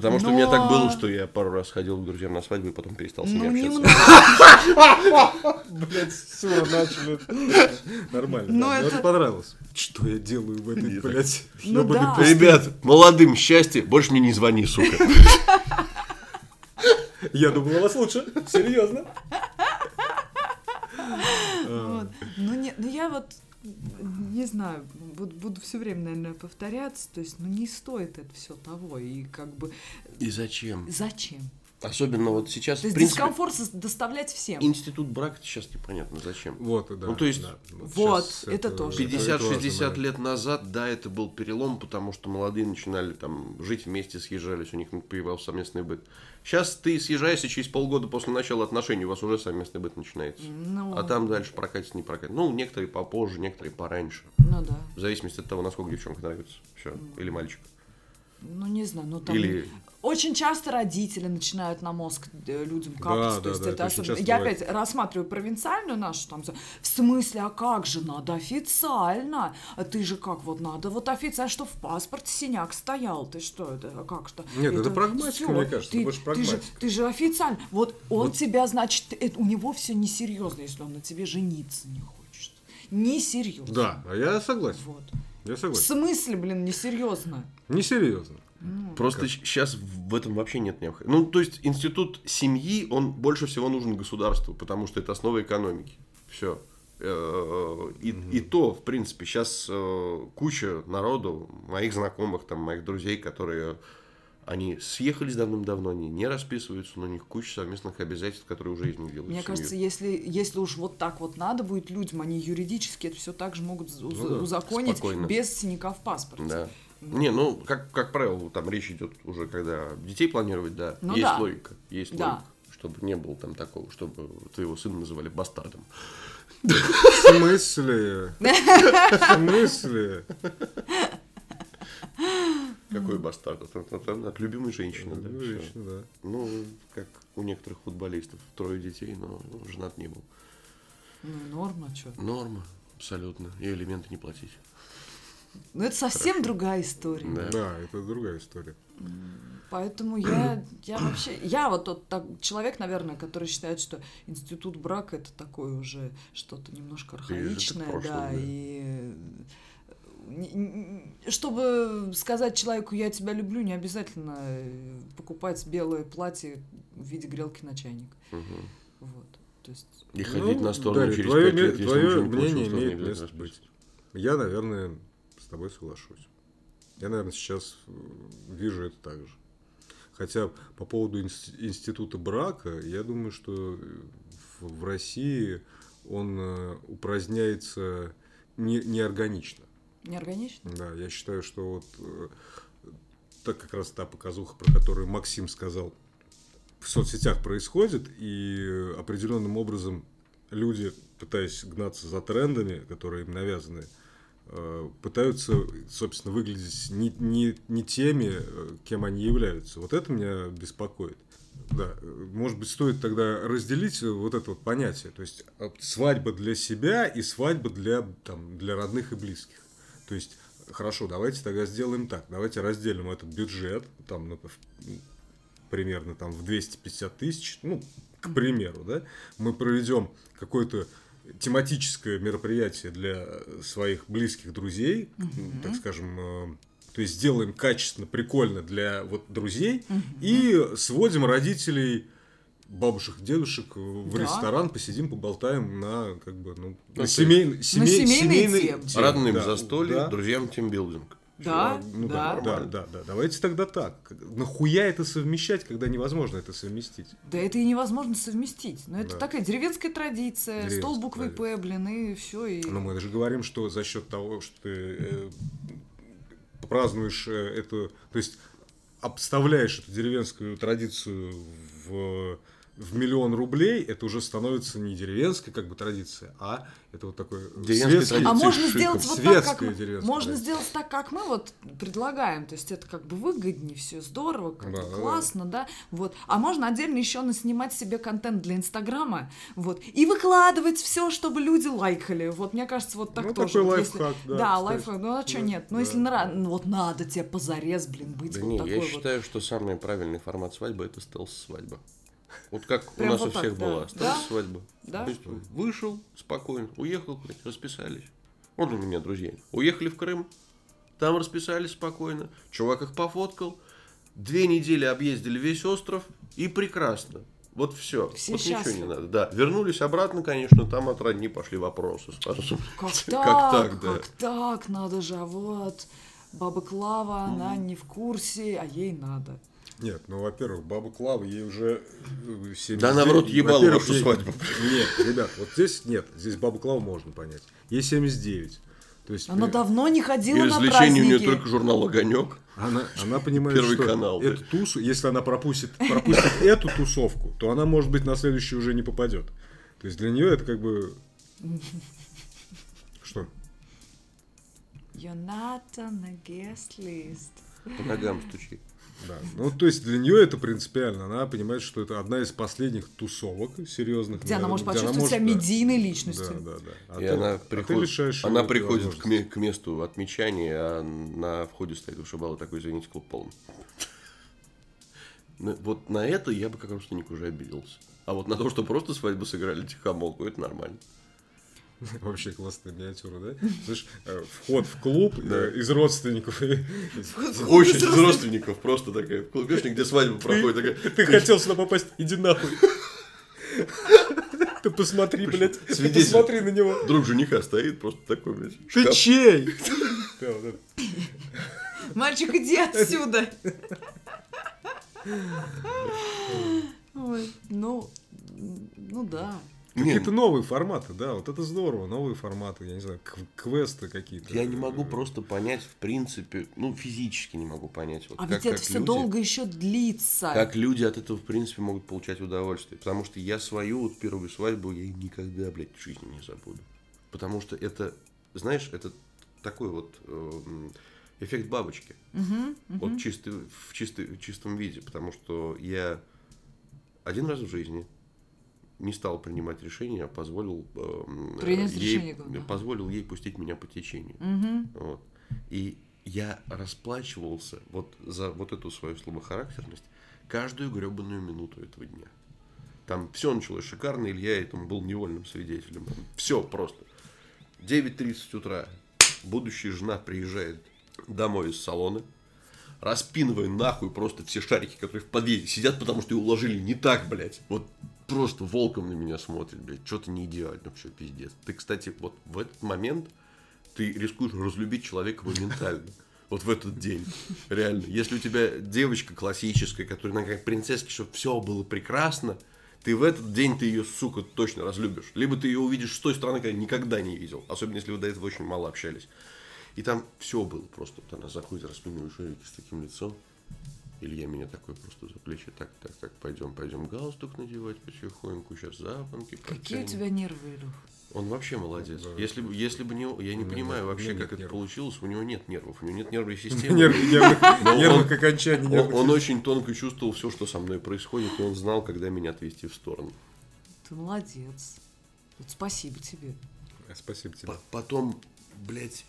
Потому что у меня так было, Но- что я пару раз ходил к друзьям на свадьбу и потом перестал с Ну, ними немного. общаться. Блять, все, начали. Нормально. Ну, Мне это- понравилось. Что я делаю в этой, блядь, Ну? Ребят, молодым счастье, больше мне не звони, сука. Я думал, у вас лучше. Серьезно. Ну, не, ну я вот не знаю, буду, буду все время, наверное, повторяться. То есть, ну не стоит это все того. И как бы И зачем? зачем? Особенно вот сейчас, То есть принципе, дискомфорт доставлять всем. институт брака сейчас непонятно зачем. Вот, да. Ну, то есть, да. Вот, это тоже. это важный 50-60 момент. лет назад, да, это был перелом, потому что молодые начинали там жить вместе, съезжались, у них появился совместный быт. Сейчас ты съезжаешься через полгода после начала отношений, у вас уже совместный быт начинается. Ну, А там дальше прокатится, не прокатится. Ну, некоторые попозже, некоторые пораньше. Ну да. В зависимости от того, насколько девчонка нравится. Все. Или мальчик. Ну, не знаю, ну там... Или- Очень часто родители начинают на мозг э, людям капать. Да, то да, есть да, это это особенно- Я бывает. опять рассматриваю провинциальную нашу там. В смысле, а как же надо официально? А ты же как вот надо вот официально, что в паспорте синяк стоял. Ты что это? А как что? Нет, это прагматика, всё. мне кажется, Ты, больше ты же, прагматика. ты же официально. Вот он тебя, значит, это, у него все несерьезно, если он на тебе жениться не хочет. Несерьезно. Да, а я согласен. Вот. Я В согласен. смысле, блин, несерьезно? Несерьезно. Просто сейчас в этом вообще нет необходимости. Ну, то есть институт семьи, он больше всего нужен государству, потому что это основа экономики. Все. И, и то, в принципе, сейчас куча народу, моих знакомых, там, моих друзей, которые они съехались давным-давно, они не расписываются, но у них куча совместных обязательств, которые уже из них делают Мне семью. кажется, если, если уж вот так вот надо будет людям, они юридически это все так же могут уз- Ну да, узаконить спокойно. без синяка в паспорте. Да. Не, ну, как, как правило, там речь идет уже, когда детей планировать, да, Ну есть да. логика, есть Да. логика, чтобы не было там такого, чтобы твоего сына называли бастардом. В смысле? В смысле? Какой бастард? От, любимой женщины, да. Женщины, да. Ну, как у некоторых футболистов, трое детей, но женат не был. Ну, норма, что. Норма, абсолютно, и элементы не платить. Ну, это совсем другая история. Да. Да, это другая история. Поэтому я, я вообще, я вот тот так, человек, наверное, который считает, что институт брака это такое уже что-то немножко архаичное, прошлого, да, да. и чтобы сказать человеку я тебя люблю, не обязательно э, покупать белое платье в виде грелки на чайник. Мгм. Вот, то есть. И ходить на сторону Дарья, через твое, пять ме- лет, если твое не мнение не имеет место быть. Я, наверное, с тобой соглашусь. Я, наверное, сейчас э, вижу это так же. Хотя по поводу инс- института брака, я думаю, что э, в, России он упраздняется не, неорганично. Неорганично? Да, я считаю, что вот э, так как раз та показуха, про которую Максим сказал, в соцсетях происходит, и определенным образом люди, пытаясь гнаться за трендами, которые им навязаны, э, пытаются, собственно, выглядеть не, не, не теми, э, кем они являются. Вот это меня беспокоит. Да, может быть, стоит тогда разделить вот это вот понятие. То есть а, свадьба для себя и свадьба для, там, для родных и близких. То есть, хорошо, давайте тогда сделаем так. Давайте разделим этот бюджет, там, ну, примерно там в 250 тысяч, ну, к примеру, да, мы проведем какое-то тематическое мероприятие для своих близких друзей, mm-hmm. так скажем, э, то есть сделаем качественно, прикольно для вот друзей mm-hmm. и сводим родителей бабушек, дедушек в да. ресторан, посидим, поболтаем на как бы ну, на, семей, семей, семейный тем. Родным да, застолье, да. друзьям тимбилдинг. Да, ну, да. Да, да, да, да. Давайте тогда так. Нахуя это совмещать, когда невозможно это совместить? Да это и невозможно совместить. Но это да. такая деревенская традиция, деревенская стол буквы П, блин, и все. И... Но мы даже говорим, что за счет того, что ты э, празднуешь э, эту, то есть обставляешь эту деревенскую традицию в в миллион рублей, это уже становится не деревенская как бы традиция, а это вот такой светский, А можно сделать вот так, как мы, можно сделать так, как мы вот предлагаем, то есть это как бы выгоднее, все здорово, как да, бы классно, да. да, вот. А можно отдельно еще наснимать себе контент для Инстаграма, вот, и выкладывать все, чтобы люди лайкали. Вот мне кажется, вот так ну, тоже. Такой вот, лайфхак, если... да. Да, лайфхак, ну а что да, нет? Ну да. если на... ну, вот надо тебе позарез, блин, быть да вот не, такой я вот. считаю, что самый правильный формат свадьбы это стелс-свадьба. Вот как Прям у нас вот у всех так, была. Да. да? свадьба. Да? То есть вышел спокойно, уехал, блядь, расписались. Вот у меня друзья. Уехали в Крым, там расписались спокойно. Чувак их пофоткал. Две недели объездили весь остров и прекрасно. Вот все. Все вот счастливы. ничего не надо. Да. Вернулись обратно, конечно, там от родни пошли вопросы. Сразу. Как так? Как так, да. Как так? Надо же, а вот баба Клава, она не в курсе, а ей надо. Нет, ну, во-первых, баба Клава, ей уже 79. Да, наоборот, ебала вашу ей... свадьбу. Нет, ребят, вот здесь нет, здесь бабу Клаву можно понять. Ей 79. То есть, она при... давно не ходила И на праздники. у нее только журнал «Огонек». Она, она понимает, Первый что канал, эту да. тусу, если она пропустит, пропустит эту тусовку, то она, может быть, на следующую уже не попадет. То есть для нее это как бы... Что? You're not on the guest list. По ногам стучи. Да. Ну, то есть для нее это принципиально. Она понимает, что это одна из последних тусовок серьезных. Где она может почувствовать она может, себя медийной личностью. Да, да, да. А И ты, она приходит, а она приходит к, к месту отмечания, а на входе стоит вышибала такой, извините, клуб полный. Ну, вот на это я бы как родственник уже обиделся. А вот на то, что просто свадьбу сыграли тихомолку, это нормально. Вообще классная миниатюра, да? Слышь, э, вход в клуб э, из родственников. Очень из родственников, просто такая. Клубешник, где свадьба проходит. Ты хотел сюда попасть, иди нахуй. Ты посмотри, блядь. Ты посмотри на него. Друг жениха стоит, просто такой, блядь. Ты чей? Мальчик, иди отсюда. Ой, ну, ну да. Какие-то новые форматы, да, вот это здорово, новые форматы, я не знаю, квесты какие-то. Я не могу просто понять, в принципе, ну, физически не могу понять. Вот а как, ведь это все люди, долго еще длится. Как люди от этого, в принципе, могут получать удовольствие. Потому что я свою вот первую свадьбу, я никогда, блядь, в жизни не забуду. Потому что это, знаешь, это такой вот э, эффект бабочки. Угу, угу. Вот чистый, в чистый, чистом виде. Потому что я один раз в жизни не стал принимать решение, а позволил, э, Принять ей, решение, да. позволил ей пустить меня по течению. Угу. Вот. И я расплачивался вот за вот эту свою слабохарактерность каждую гребаную минуту этого дня. Там все началось шикарно, Илья этому был невольным свидетелем. Все просто. 9.30 утра будущая жена приезжает домой из салона, распинывая нахуй просто все шарики, которые в подъезде сидят, потому что ее уложили не так, блядь. Вот просто волком на меня смотрит, блядь, что-то не идеально, вообще пиздец. Ты, кстати, вот в этот момент ты рискуешь разлюбить человека моментально. Вот в этот день. Реально. Если у тебя девочка классическая, которая как принцесска, чтобы все было прекрасно, ты в этот день ты ее, сука, точно разлюбишь. Либо ты ее увидишь с той стороны, когда никогда не видел. Особенно, если вы до этого очень мало общались. И там все было просто. Вот она заходит, распинывает шарики с таким лицом. Илья меня такой просто за плечи, так, так, так, пойдем, пойдем галстук надевать потихоньку, сейчас запонки Какие у тебя нервы, Илюх? Он вообще молодец. Если, бы- если бы не я не понимаю нет- вообще, как это нервов. получилось. У него нет нервов, у него нет нервной системы. Нерв- нервных- окончаний, он- очень тонко чувствовал все, что со мной происходит, и он знал, когда меня отвести в сторону. Ты молодец. Вот спасибо тебе. Спасибо тебе. По- Потом, блядь,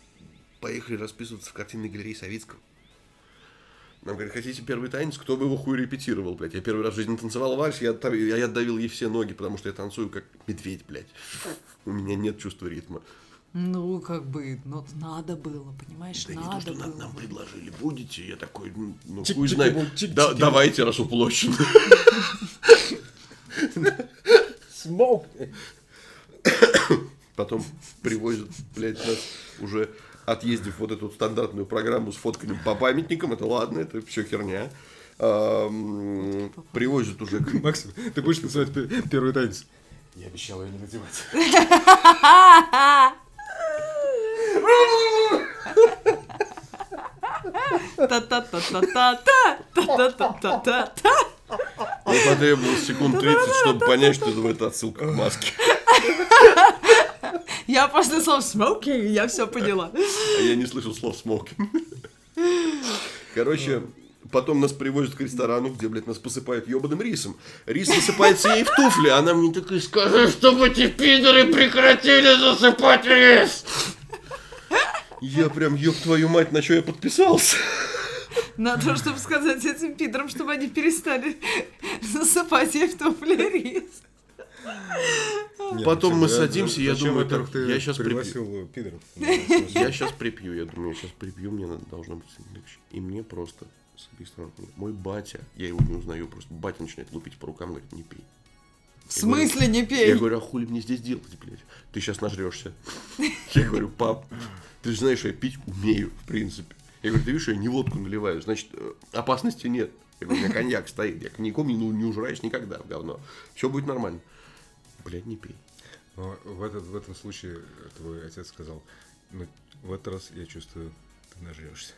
поехали расписываться в картинной галерее Савицкого. Нам говорят, хотите первый танец? Кто бы его хуй репетировал, блядь? Я первый раз в жизни танцевал вальс, я, отдав- я отдавил ей все ноги, потому что я танцую как медведь, блядь. У меня нет чувства ритма. Ну, как бы, ну, надо было, понимаешь, Да не то, надо что нам, было. нам предложили, будете, я такой, ну, ну, хуй чики знает. Да- чики давайте, раз уплощено. Смок. Потом привозят, блядь, нас уже отъездив вот эту стандартную программу с фотками по памятникам, это ладно, это все херня. Привозят уже... к- Максим, ты будешь называть пе- первый танец? Я обещал ее не надевать. Та-та-та-та-та-та, та-та-та-та-та. Мне потребовалось секунд 30, чтобы понять, что это отсылка к маске. Я после слов smoking, я все поняла. А я не слышал слов смокинг. Короче, потом нас привозят к ресторану, где, блядь, нас посыпают ебаным рисом. Рис засыпается ей в туфли, а она мне такая, скажи, чтобы эти пидоры прекратили засыпать рис. Я прям, ёб твою мать, на что я подписался? На то, чтобы сказать этим пидорам, чтобы они перестали засыпать ей в туфли рис. Потом мы садимся, я думаю, так, я сейчас припью. пидоров? Я сейчас припью, я думаю, я сейчас припью, мне должно быть легче. И мне просто с обеих сторон, мой батя, я его не узнаю, просто батя начинает лупить по рукам, говорит, не пей. В говорю- смысле не пей? Я говорю, а хули мне здесь делать, блядь? Ты сейчас нажрешься. Я говорю, пап, ты же знаешь, я пить умею, в принципе. Я говорю, ты видишь, я не водку наливаю, значит, э, опасности нет. Я говорю, у меня коньяк стоит, я коньяком не, ну, не ужираюсь никогда в говно. Все будет нормально. Блядь, не пей. Но в, этот, в этом случае твой отец сказал, ну, в этот раз я чувствую, ты нажрешься.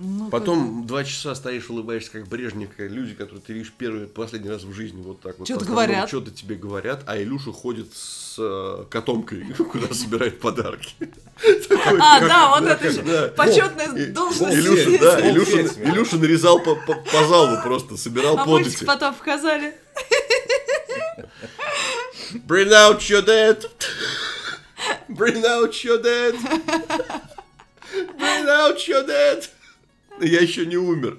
Ну, Потом два часа стоишь, улыбаешься, как Брежнев, как люди, которые ты видишь первый, последний раз в жизни, вот так вот. Основном говорят. Что-то тебе говорят, а Илюша ходит с э, котомкой, куда собирает подарки. А, да, вот это же почетная должность. Илюша, да, Волк Илюша, ведьмы. Илюша нарезал по, залу просто, собирал А подати. потом показали. Bring out your dead. Bring out your dead. Bring out your dead. Я еще не умер.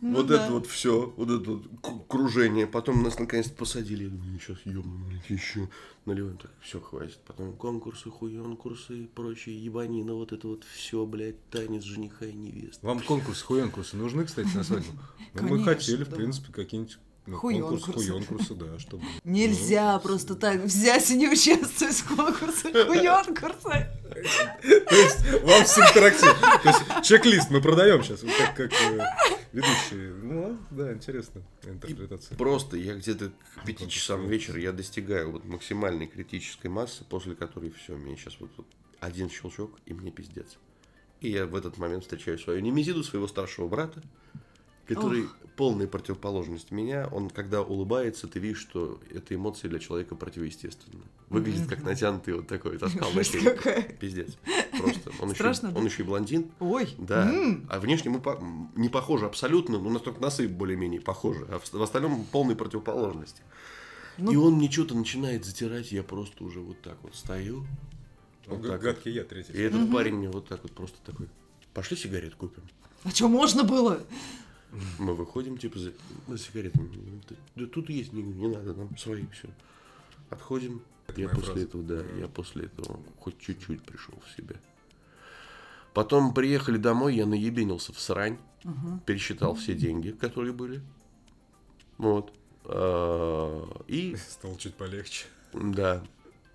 Ну вот да. это вот все, вот это вот кружение. Потом нас наконец-то посадили. Я думаю, сейчас ебану, блядь, еще наливаем. Так, все, хватит. Потом конкурсы, хуенкурсы и прочие ебанина. Вот это вот все, блядь, танец жениха и невесты. Вам конкурс, хуенкурсы нужны, кстати, на свадьбу? Ну, мы хотели, в принципе, какие-нибудь ну, Хуёнкурсы. конкурс, хуенкурсы, да, чтобы... Нельзя просто так взять и не участвовать в конкурсе хуёнкурсы. То есть вам с интерактив. То есть чек-лист мы продаем сейчас, вот как, как э, ведущие. Ну, да, интересно интерпретация. Просто я где-то к пяти часам вечера я достигаю вот максимальной критической массы, после которой все, мне сейчас вот, вот один щелчок, и мне пиздец. И я в этот момент встречаю свою немезиду, своего старшего брата, который полная противоположность меня. Он, когда улыбается, ты видишь, что эта эмоция для человека противоестественна. Выглядит как натянутый вот такой вот оскал на. Пиздец. Просто. Он, еще, Страшно, да? он еще и блондин. Ой. Да. М. А внешне мы по- не похожи абсолютно, ну, настолько носы более-менее похожи, а в, в остальном полной противоположности. Ну- И он мне что-то начинает затирать, я просто уже вот так вот стою. Ну, Вот га- так гадкий вот. я, третий. И этот Мгм. парень мне вот так вот просто такой, пошли сигарет купим. А что, можно было? Мы выходим, типа, за, за сигаретами. Да тут есть, не, не надо, нам свои все. Отходим. Это я после фраза. этого, да, я после этого хоть чуть-чуть пришел в себя. Потом приехали домой, я наебенился в срань, Мгм. пересчитал все деньги, которые были. Вот. А, И, Стало чуть полегче. да,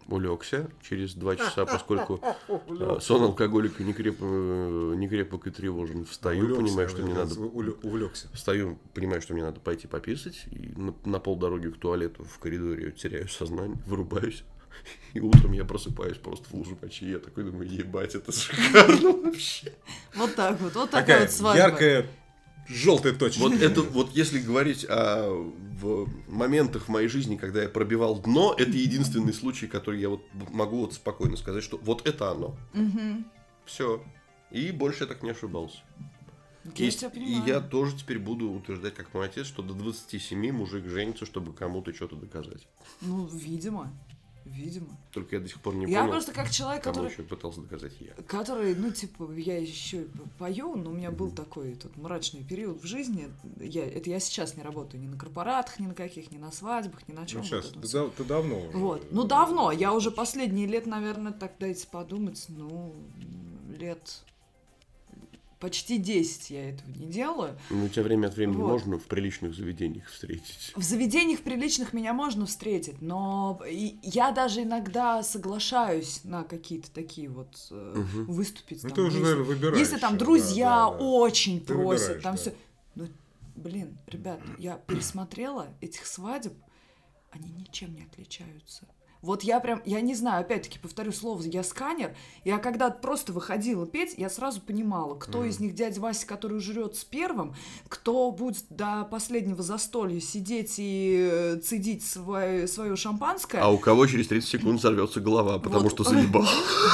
улегся через два часа, поскольку а, сон алкоголика не, креп, э, не крепок и тревожен. Встаю, Улегся, понимаю, что мне я надо... увлекся. Встаю, понимаю, что мне надо пойти пописать. И на, на полдороги к туалету в коридоре теряю сознание, вырубаюсь. И утром я просыпаюсь просто в луже мочи. Я такой думаю, ебать, это шикарно вообще. Вот так вот, вот такая Такая вот свадьба. яркая желтая точка. Вот это, вот если говорить о в моментах в моей жизни, когда я пробивал дно, это единственный случай, который я вот могу вот спокойно сказать, что вот это оно. Все. И больше я так не ошибался. Я И, тебя и я тоже теперь буду утверждать, как мой отец, что до 27 мужик женится, чтобы кому-то что-то доказать. Ну, видимо. Видимо. Только я до сих пор не Я понял, просто как человек, который- еще пытался доказать я. Который, ну, типа, я еще пою, но у меня был такой этот мрачный период в жизни. Я, это я сейчас не работаю ни на корпоратах, ни на каких, ни на свадьбах, ни на чем. Ну, сейчас, ты, да- ты давно уже. Вот. Ну, давно. Я уже последние лет, наверное, так дайте подумать, ну, лет почти 10 я этого не делаю. Ну, тебя время от времени Вот. можно в приличных заведениях встретить. В заведениях приличных меня можно встретить, но я даже иногда соглашаюсь на какие-то такие вот Мгм. выступить. Ну, там, ты уже, если, наверное, выбираешь, Если там да, друзья да, да. очень Ты просят, там да. все. Ну, блин, ребят, я пересмотрела этих свадеб, они ничем не отличаются. Вот я прям, я не знаю, опять-таки повторю слово, я сканер. Я когда просто выходила петь, я сразу понимала, кто Мгм. из них дядя Вася, который жрет с первым, кто будет до последнего застолья сидеть и э, цедить свое, свое шампанское. А у кого через 30 секунд взорвется голова, потому Вот. что заебал.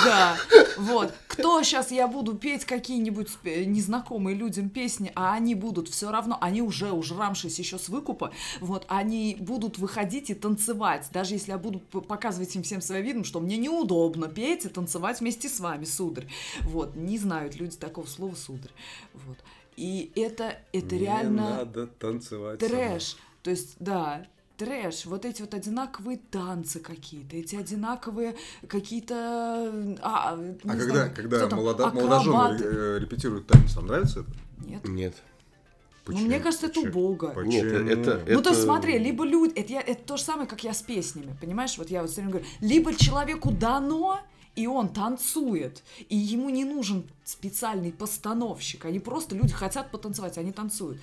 Да, вот. Кто сейчас я буду петь какие-нибудь спе- незнакомые людям песни, а они будут все равно, они уже ужрамшись еще с выкупа, вот, они будут выходить и танцевать, даже если я буду п- показывать им всем своим видом, что мне неудобно петь и танцевать вместе с вами, сударь. Вот, не знают люди такого слова сударь. Вот. И это, это Не реально надо танцевать. трэш. То есть, да, трэш. Вот эти вот одинаковые танцы какие-то, эти одинаковые какие-то... А, не А когда, знаю, когда молодо, молодожены э, репетируют танец, вам нравится это? Нет. Нет. Ну, мне кажется, это убого. Нет, э, это... Ну, то есть, это- смотри, либо люди... Это, я- это то же самое, как я с песнями, понимаешь? Вот я вот все время говорю, либо человеку дано, и он танцует, и ему не нужен специальный постановщик. Они просто, люди хотят потанцевать, они танцуют.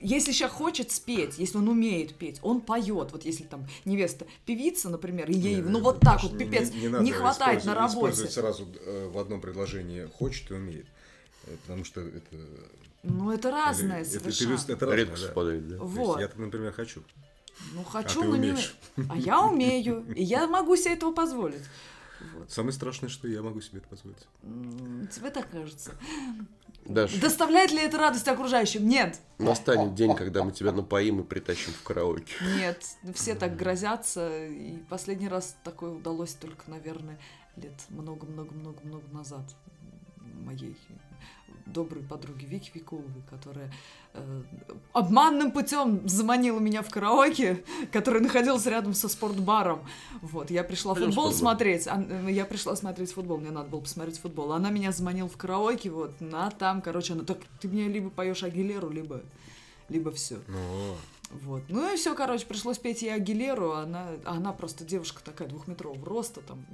Если человек хочет спеть, если он умеет петь, он поет. Вот если там невеста певица, например, и ей, ну вот так вот, Не- пипец, не, не, надо хватает на работе. сразу э, в одном предложении хочет и умеет. Э, Потому что это... Ну, это разное это, совершенно. это, это разное, Редко да. совпадает, да. Вот. Я, например, хочу. Ну, А хочу, ты но не... А я умею, и я могу себе этого позволить. Самое страшное, что я могу себе это позволить. Тебе так кажется. Даш, Доставляет ли это радость окружающим? Нет. настанет день, когда мы тебя напоим и притащим в караоке. Нет, все так грозятся, и последний раз такое удалось только, наверное, лет много-много-много-много назад моей доброй подруге Вики Викуловой, которая э, обманным путем заманила меня в караоке, который находился рядом со спортбаром. Вот, я пришла Пойдём в футбол спортбар. смотреть, а, я пришла смотреть футбол, мне надо было посмотреть футбол. Она меня заманила в караоке, вот, на там, короче, она так, ты мне либо поешь Агилеру, либо, либо все. Ну, Вот. Ну и все, короче, пришлось петь ей Агилеру, а она, а она просто девушка такая двухметрового роста, там.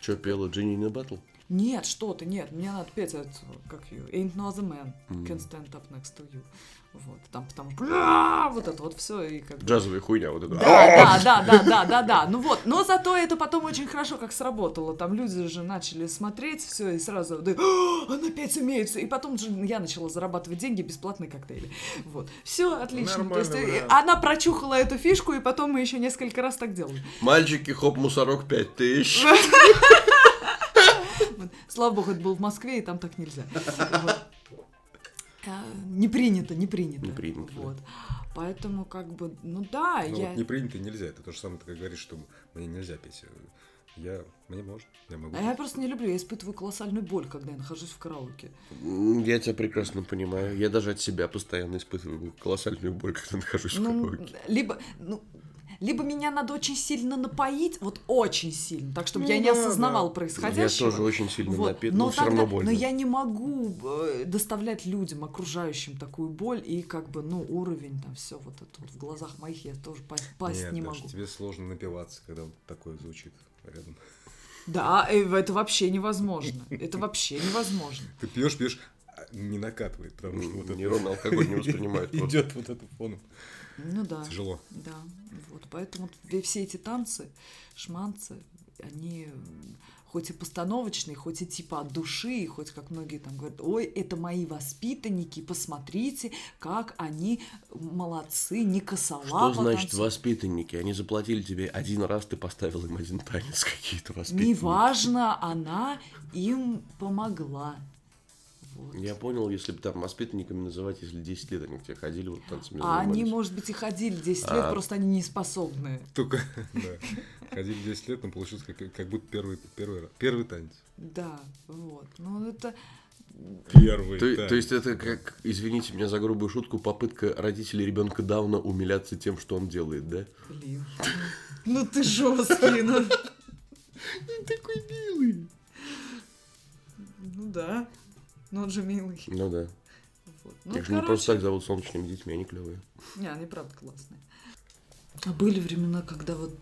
Че, пела Джинни на батл? Нет, что ты, нет, мне надо петь это, как ее, Ain't no other man Мгм. can stand up next to you. Вот, там, потому «А!» вот это вот все и как Джазовая хуйня вот это. Да, да, да, да, да, да, да. Ну вот, но зато это потом очень хорошо как сработало. Там люди же начали смотреть все и сразу, да, «А, она опять умеет всё». И потом же я начала зарабатывать деньги, бесплатные коктейли. Вот. Все отлично. То есть, Нормально, э, вариант. она прочухала эту фишку, и потом мы еще несколько раз так делали. Мальчики, хоп, мусорок 5000. Вот. Слава богу, это было в Москве, и там так нельзя. Вот. А, Не принято, не принято. Не принято. Вот. Поэтому, как бы, ну да, ну я... вот не принято нельзя. Это то же самое, ты как говоришь, что мне нельзя петь. Я, мне можно, я могу. А я просто не люблю, я испытываю колоссальную боль, когда я нахожусь в караоке. Я тебя прекрасно понимаю. Я даже от себя постоянно испытываю колоссальную боль, когда нахожусь в Ну, караоке. либо, ну, либо меня надо очень сильно напоить, вот очень сильно, так чтобы Ну я не осознавал да. происходящего. Я тоже очень сильно Вот. напит, но но всё тогда- равно больно. Но я не могу э, доставлять людям, окружающим такую боль, и как бы, ну, уровень там все вот это вот в глазах моих я тоже па- пасть Нет, не Даша, могу. тебе сложно напиваться, когда вот такое звучит рядом. Да, э, это вообще невозможно. Это вообще невозможно. Ты пьешь, пьешь, а не накатывает, потому что вот это Нейроны алкоголь не воспринимают просто. Идет вот это фоном. Ну да. Тяжело. Да, вот, поэтому все эти танцы, шманцы, они хоть и постановочный, хоть и типа от души, хоть как многие там говорят, ой, это мои воспитанники, посмотрите, как они молодцы, не косолапо Что значит танцуют». воспитанники? Они заплатили тебе один раз, ты поставил им один танец какие-то воспитанники. Неважно, она им помогла. Я понял, если бы там воспитанниками называть, если 10 лет они к тебе ходили, вот танцами А они, занимались. может быть, и ходили 10 лет, А. просто они не способны. Только, да. Ходили 10 лет, но получился как, как будто первый, первый, первый танец. Да, вот. Ну, это... Первый То, танец. то есть это как, извините меня за грубую шутку, попытка родителей ребенка Дауна умиляться тем, что он делает, да? Блин. Ну ты жесткий, ну. такой милый. Ну да. Ну он же милый. Ну да. Ну, Их же не короче. просто так зовут солнечными детьми, они клевые. Не, они правда классные. А были времена, когда вот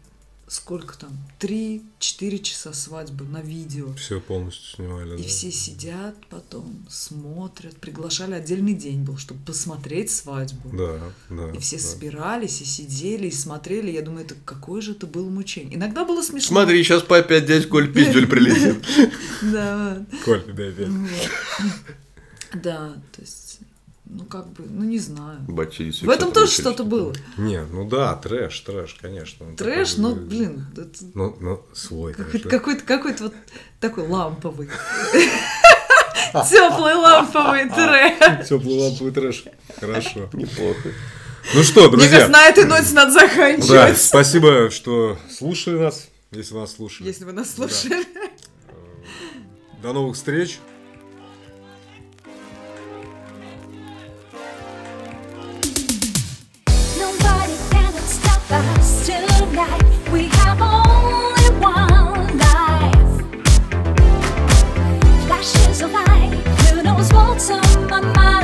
сколько там, 3-4 часа свадьбы на видео. Все полностью снимали, И да. все сидят потом, смотрят. Приглашали отдельный день был, чтобы посмотреть свадьбу. Да, да. И все да. собирались, и сидели, и смотрели. Я думаю, это какое же это было мучение. Иногда было смешно. Смотри, сейчас по опять дядь Коль пиздюль прилетит. Да. Коль, да, опять. Да, то есть, ну как бы, ну не знаю. Бачились В этом тоже что-то было. Не, ну да, трэш, трэш, конечно. Он Трэш, такой, ну, э, блин, это Ну, ну, свой какой-то, да. какой-то, какой-то вот такой ламповый. Теплый ламповый трэш. Теплый ламповый трэш. Хорошо. Неплохо. Ну что, Мне друзья. кажется, на этой ноте надо Да, заканчивать. спасибо, что слушали нас, если нас слушали. Если вы нас слушали. До новых встреч. What's on my mind?